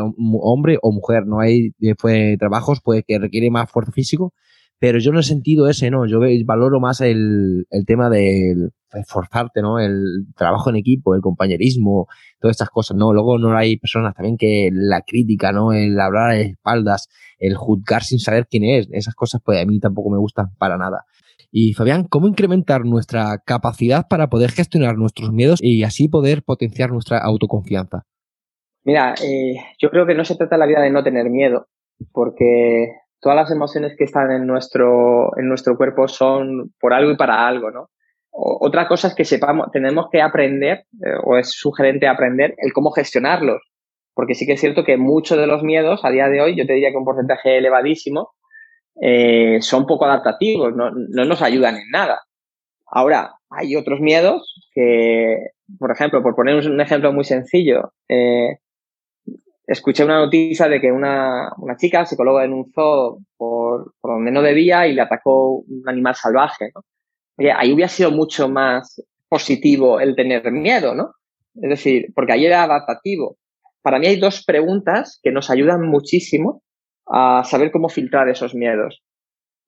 hombre o mujer, ¿no? Hay después trabajos pues, que requieren más fuerza físico, pero yo no he sentido ese, ¿no? Yo valoro más el, el tema del esforzarte, ¿no? El trabajo en equipo, el compañerismo, todas estas cosas, ¿no? Luego no hay personas también que la crítica, ¿no? El hablar a espaldas, el juzgar sin saber quién es, esas cosas pues a mí tampoco me gustan para nada. Y Fabián, ¿cómo incrementar nuestra capacidad para poder gestionar nuestros miedos y así poder potenciar nuestra autoconfianza? Mira, eh, yo creo que no se trata la vida de no tener miedo, porque todas las emociones que están en nuestro, en nuestro cuerpo son por algo y para algo, ¿no? otra cosa es que sepamos, tenemos que aprender, eh, o es sugerente aprender, el cómo gestionarlos. Porque sí que es cierto que muchos de los miedos, a día de hoy, yo te diría que un porcentaje elevadísimo, eh, son poco adaptativos, no, no, nos ayudan en nada. Ahora, hay otros miedos que, por ejemplo, por poner un ejemplo muy sencillo, eh, escuché una noticia de que una, una chica se colocó en un zoo por, por, donde no debía y le atacó un animal salvaje, ¿no? Oye, ahí hubiera sido mucho más positivo el tener miedo, ¿no? Es decir, porque ahí era adaptativo. Para mí hay dos preguntas que nos ayudan muchísimo a saber cómo filtrar esos miedos.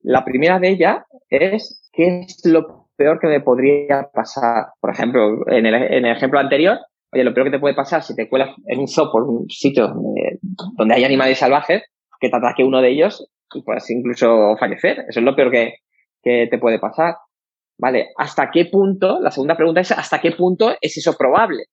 La primera de ellas es qué es lo peor que me podría pasar. Por ejemplo, en el, en el ejemplo anterior, Oye, lo peor que te puede pasar si te cuelas en un zoo por un sitio donde, hay animales salvajes, que te ataque uno de ellos y puedes incluso fallecer. Eso es lo peor que, que te puede pasar. Vale, ¿hasta qué punto? La segunda pregunta es ¿hasta qué punto es eso probable?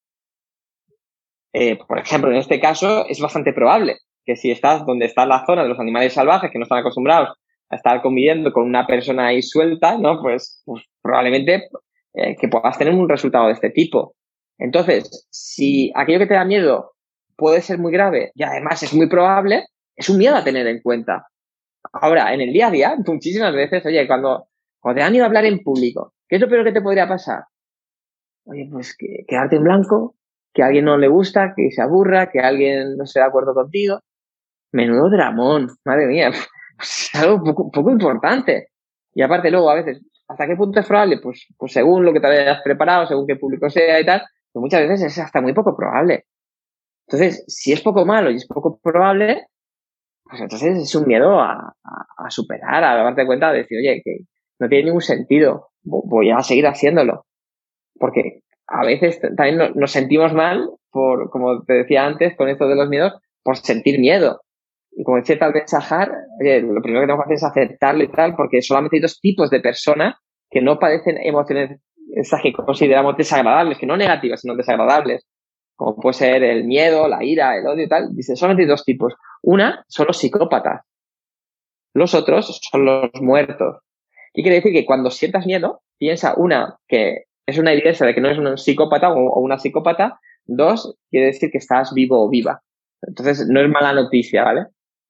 Eh, por ejemplo, en este caso es bastante probable que si estás donde está la zona de los animales salvajes que no están acostumbrados a estar conviviendo con una persona ahí suelta, ¿no? Pues, pues probablemente eh, que puedas tener un resultado de este tipo. Entonces, si aquello que te da miedo puede ser muy grave y además es muy probable, es un miedo a tener en cuenta. Ahora, en el día a día, <laughs> muchísimas veces, oye, cuando, cuando te da miedo hablar en público, ¿qué es lo peor que te podría pasar? Oye, pues que, quedarte en blanco, que a alguien no le gusta, que se aburra, que alguien no esté de acuerdo contigo. Menudo dramón, madre mía, <laughs> es algo poco, poco importante. Y aparte luego, a veces, ¿hasta qué punto es probable? Pues, pues según lo que te hayas preparado, según qué público sea y tal, muchas veces es hasta muy poco probable. Entonces, si es poco malo y es poco probable, pues entonces es un miedo a, superar, a darte cuenta de decir, oye, que no tiene ningún sentido, voy a seguir haciéndolo. Porque a veces también nos sentimos mal por, como te decía antes, con esto de los miedos, por sentir miedo. Y como decía tal vez Sahar, oye, lo primero que tenemos que hacer es aceptarlo y tal, porque solamente hay dos tipos de personas que no padecen emociones esas que consideramos desagradables, que no negativas, sino desagradables, como puede ser el miedo, la ira, el odio y tal, dice, solamente hay dos tipos. Una son los psicópatas. Los otros son los muertos. ¿Qué quiere decir? Que cuando sientas miedo, piensa, una, que es una evidencia de que no es un psicópata o una psicópata. Dos, quiere decir que estás vivo o viva. Entonces, no es mala noticia, ¿vale?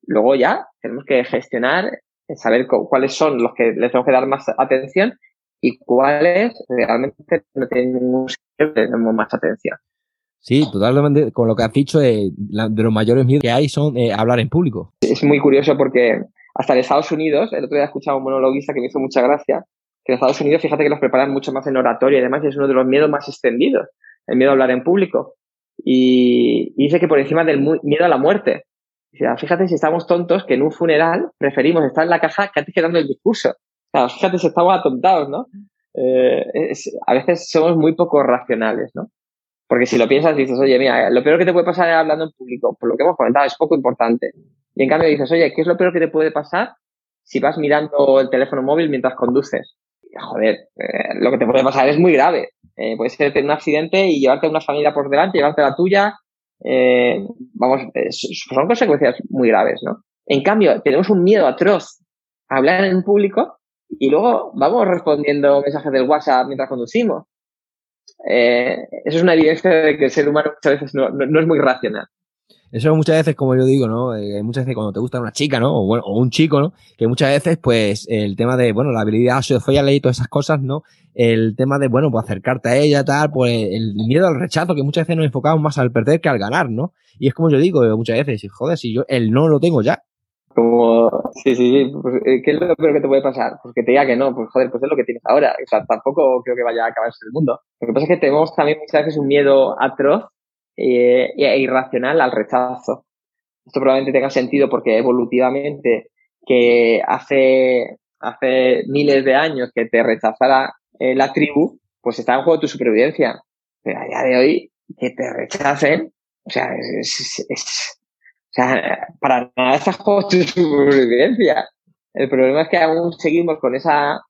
Luego ya tenemos que gestionar, saber cuáles son los que les tenemos que dar más atención y cuáles realmente no tienen ningún sentido tenemos más atención. Sí, totalmente. Con lo que has dicho, de los mayores miedos que hay son eh, hablar en público. Es muy curioso porque hasta en Estados Unidos, el otro día he escuchado a un monologuista que me hizo mucha gracia, que en Estados Unidos, fíjate que los preparan mucho más en oratorio y además es uno de los miedos más extendidos, el miedo a hablar en público. Y, dice que por encima del miedo a la muerte. fíjate si estamos tontos que en un funeral preferimos estar en la caja que antes que dando el discurso fíjate estamos atontados, ¿no? Eh, a veces somos muy poco racionales, ¿no? Porque si lo piensas, dices, oye, mira, lo peor que te puede pasar hablando en público, por lo que hemos comentado, es poco importante. Y en cambio dices, oye, ¿qué es lo peor que te puede pasar si vas mirando el teléfono móvil mientras conduces? joder, eh, lo que te puede pasar es muy grave. Eh, puede ser un accidente y llevarte a una familia por delante, llevarte la tuya. vamos, son consecuencias muy graves, ¿no? En cambio, tenemos un miedo atroz a hablar en público y luego vamos respondiendo mensajes del WhatsApp mientras conducimos. Eh, eso es una evidencia de que el ser humano muchas veces no, no, es muy racional. Eso muchas veces, como yo digo, ¿no? Eh, muchas veces cuando te gusta una chica, ¿no? O, bueno, o un chico, ¿no? Que muchas veces, pues, el tema de, bueno, la habilidad social y todas esas cosas, ¿no? El tema de, bueno, pues acercarte a ella, tal, pues el miedo al rechazo, que muchas veces nos enfocamos más al perder que al ganar, ¿no? Y es como yo digo, muchas veces, joder, si yo el no lo tengo ya, como, sí, sí, sí, pues, eh, ¿qué es lo peor que te puede pasar? Pues que te diga que no, pues joder, pues es lo que tienes ahora. O sea, tampoco creo que vaya a acabarse el mundo. Lo que pasa es que tenemos también muchas veces un miedo atroz eh, e irracional al rechazo. Esto probablemente tenga sentido porque evolutivamente que hace, hace miles de años que te rechazara eh, la tribu, pues está en juego tu supervivencia. Pero a día de hoy, que te rechacen, o sea, es, o sea, para nada está juego tu supervivencia. El problema es que aún seguimos con esa,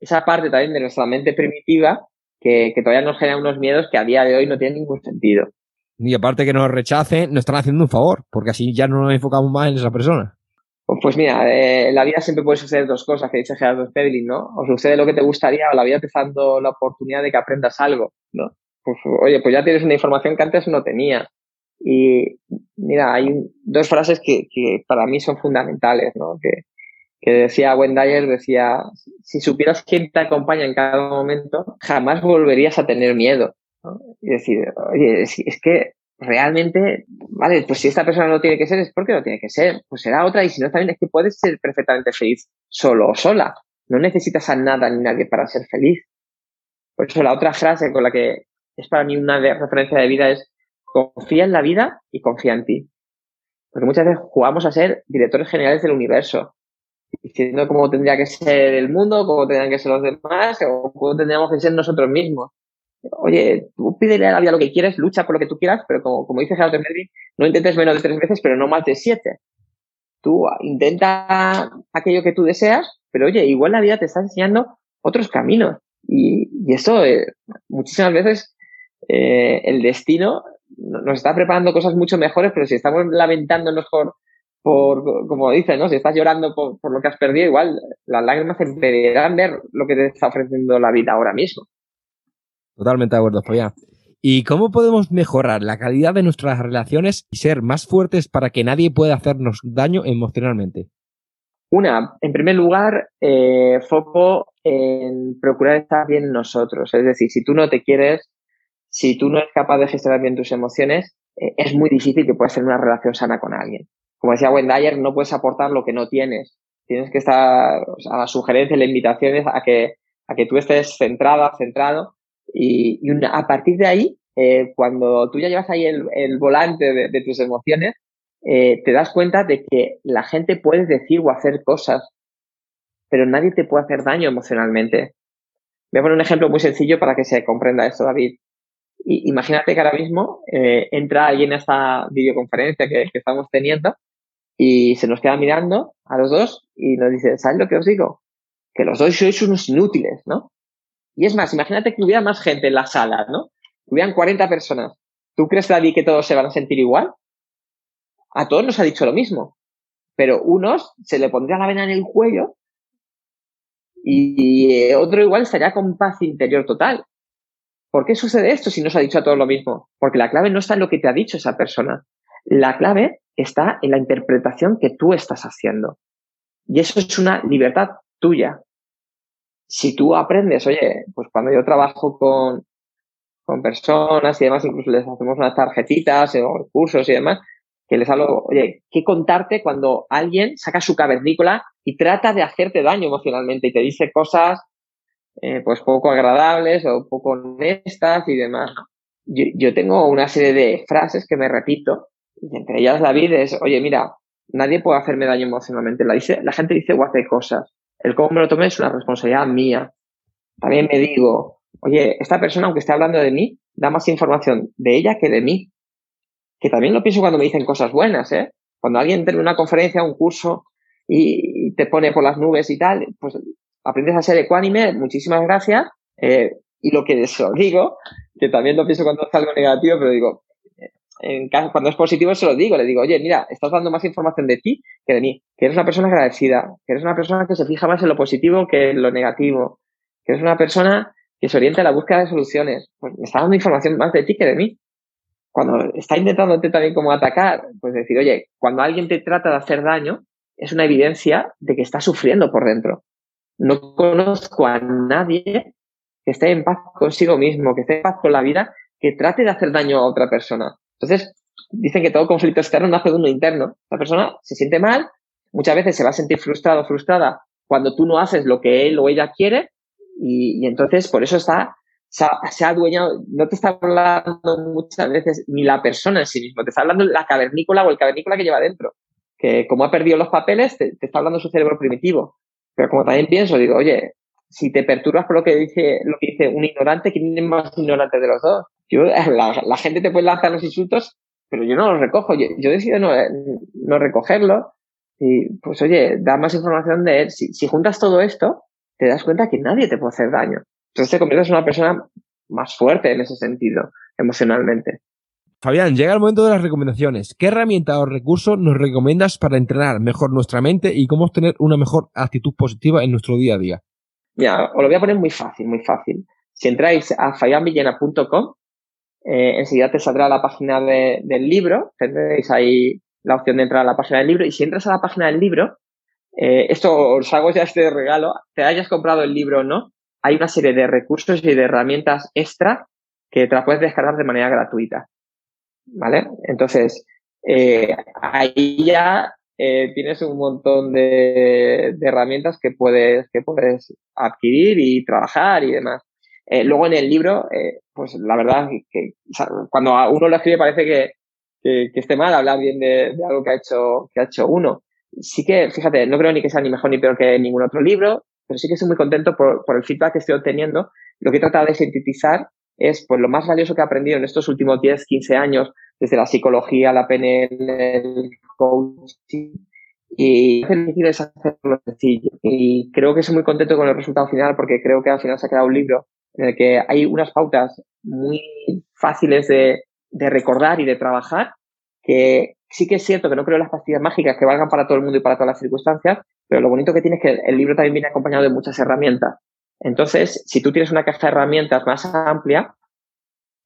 esa parte también de nuestra mente primitiva que, que todavía nos genera unos miedos que a día de hoy no tienen ningún sentido. Y aparte que nos rechacen, nos están haciendo un favor, porque así ya no nos enfocamos más en esa persona. Pues mira, eh, en la vida siempre puede suceder dos cosas que dice Gerardo Stedlin, ¿no? O sucede lo que te gustaría o la vida te está dando la oportunidad de que aprendas algo, ¿no? Pues oye, pues ya tienes una información que antes no tenías. Y mira, hay dos frases que, que para mí son fundamentales, ¿no? Que, que decía Wendayer, decía, si supieras quién te acompaña en cada momento, jamás volverías a tener miedo. ¿no? Y decir, oye, es, que realmente, vale, pues si esta persona no tiene que ser, es porque no tiene que ser. Pues será otra y si no, también es que puedes ser perfectamente feliz solo o sola. No necesitas a nada ni nadie para ser feliz. Por eso la otra frase con la que es para mí una referencia de vida es confía en la vida y confía en ti. Porque muchas veces jugamos a ser directores generales del universo, diciendo cómo tendría que ser el mundo, cómo tendrían que ser los demás, o cómo tendríamos que ser nosotros mismos. Oye, tú pídele a la vida lo que quieres, lucha por lo que tú quieras, pero como, dice Gerardo Merdi, no intentes menos de tres veces, pero no más de siete. Tú intenta aquello que tú deseas, pero oye, igual la vida te está enseñando otros caminos. Y, y eso, eh, muchísimas veces, eh, el destino nos está preparando cosas mucho mejores, pero si estamos lamentándonos por, por como dices, ¿no? Si estás llorando por, por, lo que has perdido, igual las lágrimas te impedirán ver lo que te está ofreciendo la vida ahora mismo. Totalmente de acuerdo, Fabián. ¿Y cómo podemos mejorar la calidad de nuestras relaciones y ser más fuertes para que nadie pueda hacernos daño emocionalmente? Una, en primer lugar, eh, foco en procurar estar bien nosotros. Es decir, si tú no te quieres, si tú no eres capaz de gestionar bien tus emociones, eh, es muy difícil que puedas tener una relación sana con alguien. Como decía Wendayer, no puedes aportar lo que no tienes. Tienes que estar, o sea, la sugerencia, la invitación a que, a que tú estés centrada, centrado y, y a partir de ahí, eh, cuando tú ya llevas ahí el, volante de, de, tus emociones, eh, te das cuenta de que la gente puede decir o hacer cosas, pero nadie te puede hacer daño emocionalmente. Voy a poner un ejemplo muy sencillo para que se comprenda esto, David. Y, imagínate que ahora mismo eh, entra alguien a esta videoconferencia que, estamos teniendo y se nos queda mirando a los dos y nos dice, ¿sabes lo que os digo? Que los dos sois unos inútiles, ¿no? Y es más, imagínate que hubiera más gente en la sala, ¿no? Que hubieran 40 personas. ¿Tú crees, David, que todos se van a sentir igual? A todos nos ha dicho lo mismo. Pero unos se le pondría la vena en el cuello y otro igual estaría con paz interior total. ¿Por qué sucede esto si nos ha dicho a todos lo mismo? Porque la clave no está en lo que te ha dicho esa persona. La clave está en la interpretación que tú estás haciendo. Y eso es una libertad tuya si tú aprendes, oye, pues cuando yo trabajo con, con personas y demás, incluso les hacemos unas tarjetitas o cursos y demás, que les hablo, oye, ¿qué contarte cuando alguien saca su cavernícola y trata de hacerte daño emocionalmente y te dice cosas eh, pues poco agradables o poco honestas y demás? Yo, yo tengo una serie de frases que me repito, y entre ellas David es, oye, mira, nadie puede hacerme daño emocionalmente. La, dice, la gente dice o hace cosas el cómo me lo tome es una responsabilidad mía. También me digo, oye, esta persona, aunque esté hablando de mí, da más información de ella que de mí. Que también lo pienso cuando me dicen cosas buenas, ¿eh? Cuando alguien termina una conferencia, un curso y te pone por las nubes y tal, pues aprendes a ser ecuánime, muchísimas gracias. Eh, y lo que eso digo, que también lo pienso cuando es algo negativo, pero digo, caso, cuando es positivo se lo digo, le digo, oye, mira, estás dando más información de ti que de mí, que eres una persona agradecida, que eres una persona que se fija más en lo positivo que en lo negativo, que eres una persona que se orienta a la búsqueda de soluciones. Pues me está dando información más de ti que de mí. Cuando está intentándote también como atacar, pues decir, oye, cuando alguien te trata de hacer daño, es una evidencia de que está sufriendo por dentro. No conozco a nadie que esté en paz consigo mismo, que esté en paz con la vida, que trate de hacer daño a otra persona. Entonces, dicen que todo conflicto externo nace de uno interno. La persona se siente mal, muchas veces se va a sentir frustrado o frustrada cuando tú no haces lo que él o ella quiere y, entonces por eso está se ha, adueñado, no te está hablando muchas veces ni la persona en sí mismo, te está hablando la cavernícola o el cavernícola que lleva dentro, que como ha perdido los papeles, te está hablando su cerebro primitivo. Pero como también pienso, digo, oye, si te perturbas por lo que dice, lo que dice un ignorante, ¿quién es más ignorante de los dos? Yo, <laughs> la, gente te puede lanzar los insultos, pero yo no los recojo. Yo, yo decido no, no recogerlo. Y pues oye, da más información de él. Si, si juntas todo esto, te das cuenta que nadie te puede hacer daño. Entonces te conviertes en una persona más fuerte en ese sentido, emocionalmente. Fabián, llega el momento de las recomendaciones. ¿Qué herramienta o recurso nos recomiendas para entrenar mejor nuestra mente y cómo obtener una mejor actitud positiva en nuestro día a día? Mira, os lo voy a poner muy fácil, muy fácil. Si entráis a fabianvillena.com, eh, enseguida te saldrá la página del libro, tendréis ahí la opción de entrar a la página del libro y si entras a la página del libro, eh, esto os hago ya este regalo, te hayas comprado el libro o no, hay una serie de recursos y de herramientas extra que te las puedes descargar de manera gratuita. ¿Vale? Entonces, eh, ahí ya eh, tienes un montón de, herramientas que puedes, que puedes adquirir y trabajar y demás. Eh, luego en el libro, pues la verdad que cuando uno lo escribe parece que, que, esté mal hablar bien de, algo que ha hecho, que ha hecho uno. Sí que, fíjate, no creo ni que sea ni mejor ni peor que ningún otro libro, pero sí que estoy muy contento por, por el feedback que estoy obteniendo. Lo que he tratado de sintetizar es pues, lo más valioso que he aprendido en estos últimos 10, 15 años, desde la psicología, la PNL, el coaching, y difícil es hacerlo sencillo. Y creo que estoy muy contento con el resultado final porque creo que al final se ha quedado un libro en el que hay unas pautas muy fáciles de, de recordar y de trabajar, que sí que es cierto que no creo las pastillas mágicas que valgan para todo el mundo y para todas las circunstancias, pero lo bonito que tiene es que el libro también viene acompañado de muchas herramientas. Entonces, si tú tienes una caja de herramientas más amplia,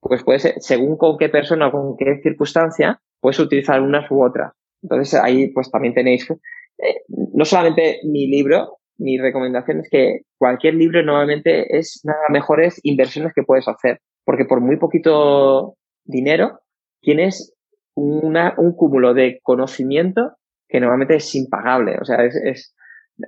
pues puedes, según con qué persona o con qué circunstancia, puedes utilizar unas u otras. Entonces, ahí pues también tenéis, eh, no solamente mi libro, mi recomendación es que cualquier libro normalmente es nada mejores inversiones que puedes hacer, porque por muy poquito dinero tienes una, un cúmulo de conocimiento que normalmente es impagable. O sea, es,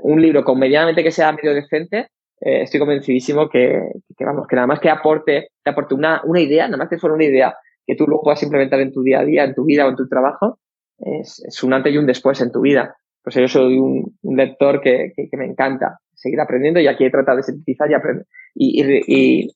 un libro con medianamente que sea medio decente, eh, estoy convencidísimo que, vamos, que nada más que aporte, te aporte una, una idea, nada más que fuera una idea que tú luego puedas implementar en tu día a día, en tu vida o en tu trabajo, es, es un antes y un después en tu vida. Pues yo soy un, un lector que, que, me encanta seguir aprendiendo y aquí he tratado de sintetizar y aprender y, y,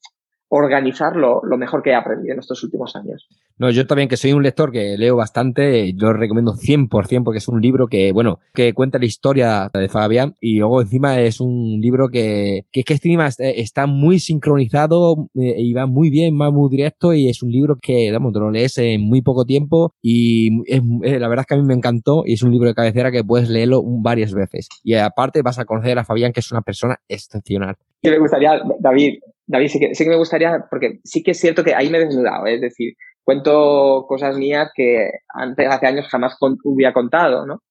organizar lo, mejor que he aprendido en estos últimos años. No, yo también que soy un lector que leo bastante, lo recomiendo 100% porque es un libro que, bueno, que cuenta la historia de Fabián y luego encima es un libro que, que, que encima está muy sincronizado eh, y va muy bien, va muy directo y es un libro que, vamos, te lo lees en muy poco tiempo y es, eh, la verdad es que a mí me encantó y es un libro de cabecera que puedes leerlo varias veces. Y aparte vas a conocer a Fabián que es una persona excepcional. ¿Qué me gustaría, David, David, sí que, sí que me gustaría, porque sí que es cierto que ahí me he desnudado, ¿eh? es decir, cuento cosas mías que antes, hace años jamás hubiera contado, ¿no?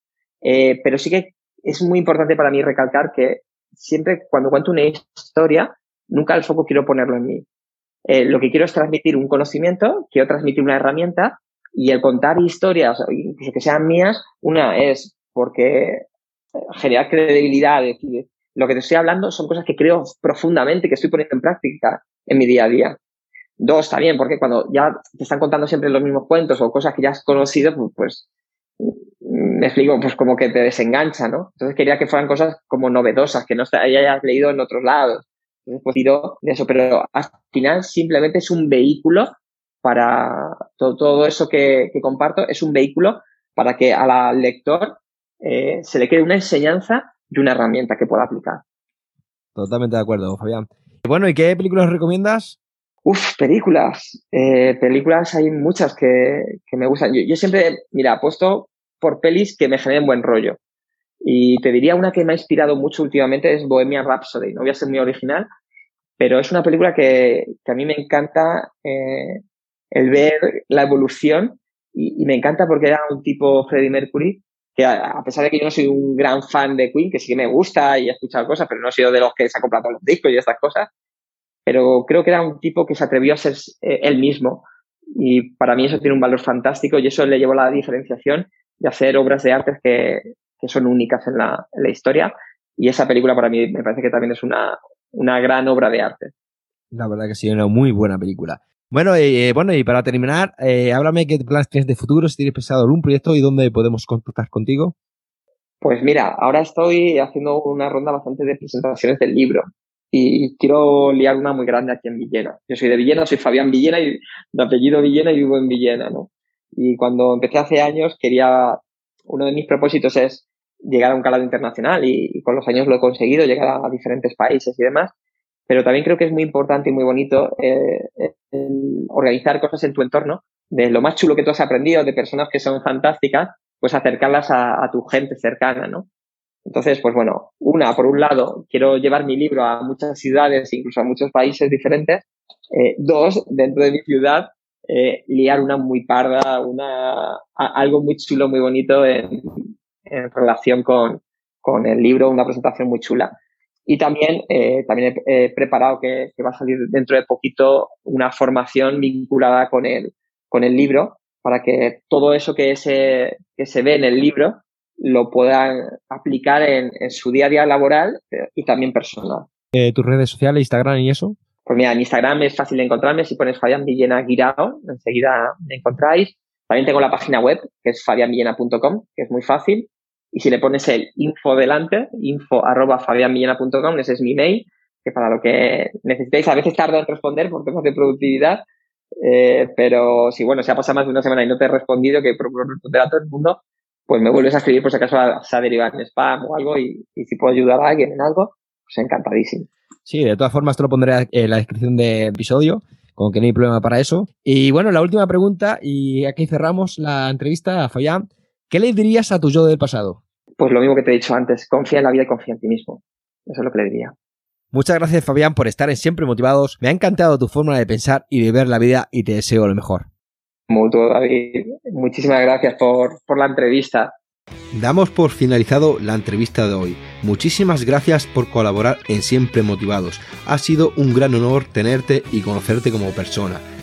Eh, pero sí que es muy importante para mí recalcar que siempre cuando cuento una historia, nunca el foco quiero ponerlo en mí. Eh, lo que quiero es transmitir un conocimiento, quiero transmitir una herramienta y el contar historias, incluso que sean mías, una es porque generar credibilidad, es decir, lo que te estoy hablando son cosas que creo profundamente, que estoy poniendo en práctica en mi día a día. Dos, también, porque cuando ya te están contando siempre los mismos cuentos o cosas que ya has conocido, pues, pues me explico, pues como que te desengancha, ¿no? Entonces quería que fueran cosas como novedosas, que no hayas leído en otros lados. Entonces, pues tiro de eso, pero al final simplemente es un vehículo para todo, eso que, que, comparto, es un vehículo para que al lector eh, se le quede una enseñanza y una herramienta que pueda aplicar. Totalmente de acuerdo, Fabián. Bueno, ¿y qué películas recomiendas? Uf, películas. Eh, películas hay muchas que, que me gustan. Yo, yo, siempre, mira, apuesto por pelis que me generen buen rollo. Y te diría una que me ha inspirado mucho últimamente es Bohemian Rhapsody. No voy a ser muy original, pero es una película que, que a mí me encanta eh, el ver la evolución y, y, me encanta porque era un tipo Freddie Mercury a, pesar de que yo no soy un gran fan de Queen, que sí que me gusta y he escuchado cosas, pero no he sido de los que se ha comprado los discos y estas cosas, pero creo que era un tipo que se atrevió a ser eh, él mismo y para mí eso tiene un valor fantástico y eso le llevó a la diferenciación de hacer obras de arte que, que son únicas en la, en la, historia y esa película para mí me parece que también es una, una gran obra de arte. La verdad que sí, una muy buena película. Bueno, eh, bueno, y para terminar, eh, háblame qué planes tienes de futuro, si tienes pensado algún proyecto y dónde podemos contactar contigo. Pues mira, ahora estoy haciendo una ronda bastante de presentaciones del libro y quiero liar una muy grande aquí en Villena. Yo soy de Villena, soy Fabián Villena y de apellido Villena y vivo en Villena, ¿no? Y cuando empecé hace años quería, uno de mis propósitos es llegar a un calado internacional y, con los años lo he conseguido, llegar a, diferentes países y demás. Pero también creo que es muy importante y muy bonito eh, organizar cosas en tu entorno, de lo más chulo que tú has aprendido, de personas que son fantásticas, pues acercarlas a, tu gente cercana, ¿no? Entonces, pues bueno, una, por un lado, quiero llevar mi libro a muchas ciudades, incluso a muchos países diferentes. Eh, dos, dentro de mi ciudad, eh, liar una muy parda, una, algo muy chulo, muy bonito en, en relación con, con, el libro, una presentación muy chula. Y también, eh, también he, preparado que, que, va a salir dentro de poquito una formación vinculada con el, con el libro para que todo eso que se, que se ve en el libro lo puedan aplicar en, su día a día laboral eh, y también personal. Eh, ¿Tus redes sociales, Instagram y eso? Pues mira, en Instagram es fácil de encontrarme. Si pones Fabián Villena Guirao, enseguida me encontráis. También tengo la página web, que es fabianvillena.com, que es muy fácil. Y si le pones el info delante, info arroba fabianvillena.com, ese es mi mail, que para lo que necesitéis, a veces tardo en responder por temas de productividad, eh, pero si bueno, si ha pasado más de una semana y no te he respondido, que procuro responder a todo el mundo, pues me vuelves a escribir por si acaso se ha derivado en spam o algo y, si puedo ayudar a alguien en algo, pues encantadísimo. Sí, de todas formas te lo pondré en la descripción del episodio, como que no hay problema para eso. Y bueno, la última pregunta, y aquí cerramos la entrevista a Fayán. ¿Qué le dirías a tu yo del pasado? Pues lo mismo que te he dicho antes, confía en la vida y confía en ti mismo. Eso es lo que le diría. Muchas gracias Fabián por estar en Siempre Motivados. Me ha encantado tu forma de pensar y de ver la vida y te deseo lo mejor. Mutuo, David. Muchísimas gracias por, por la entrevista. Damos por finalizado la entrevista de hoy. Muchísimas gracias por colaborar en Siempre Motivados. Ha sido un gran honor tenerte y conocerte como persona.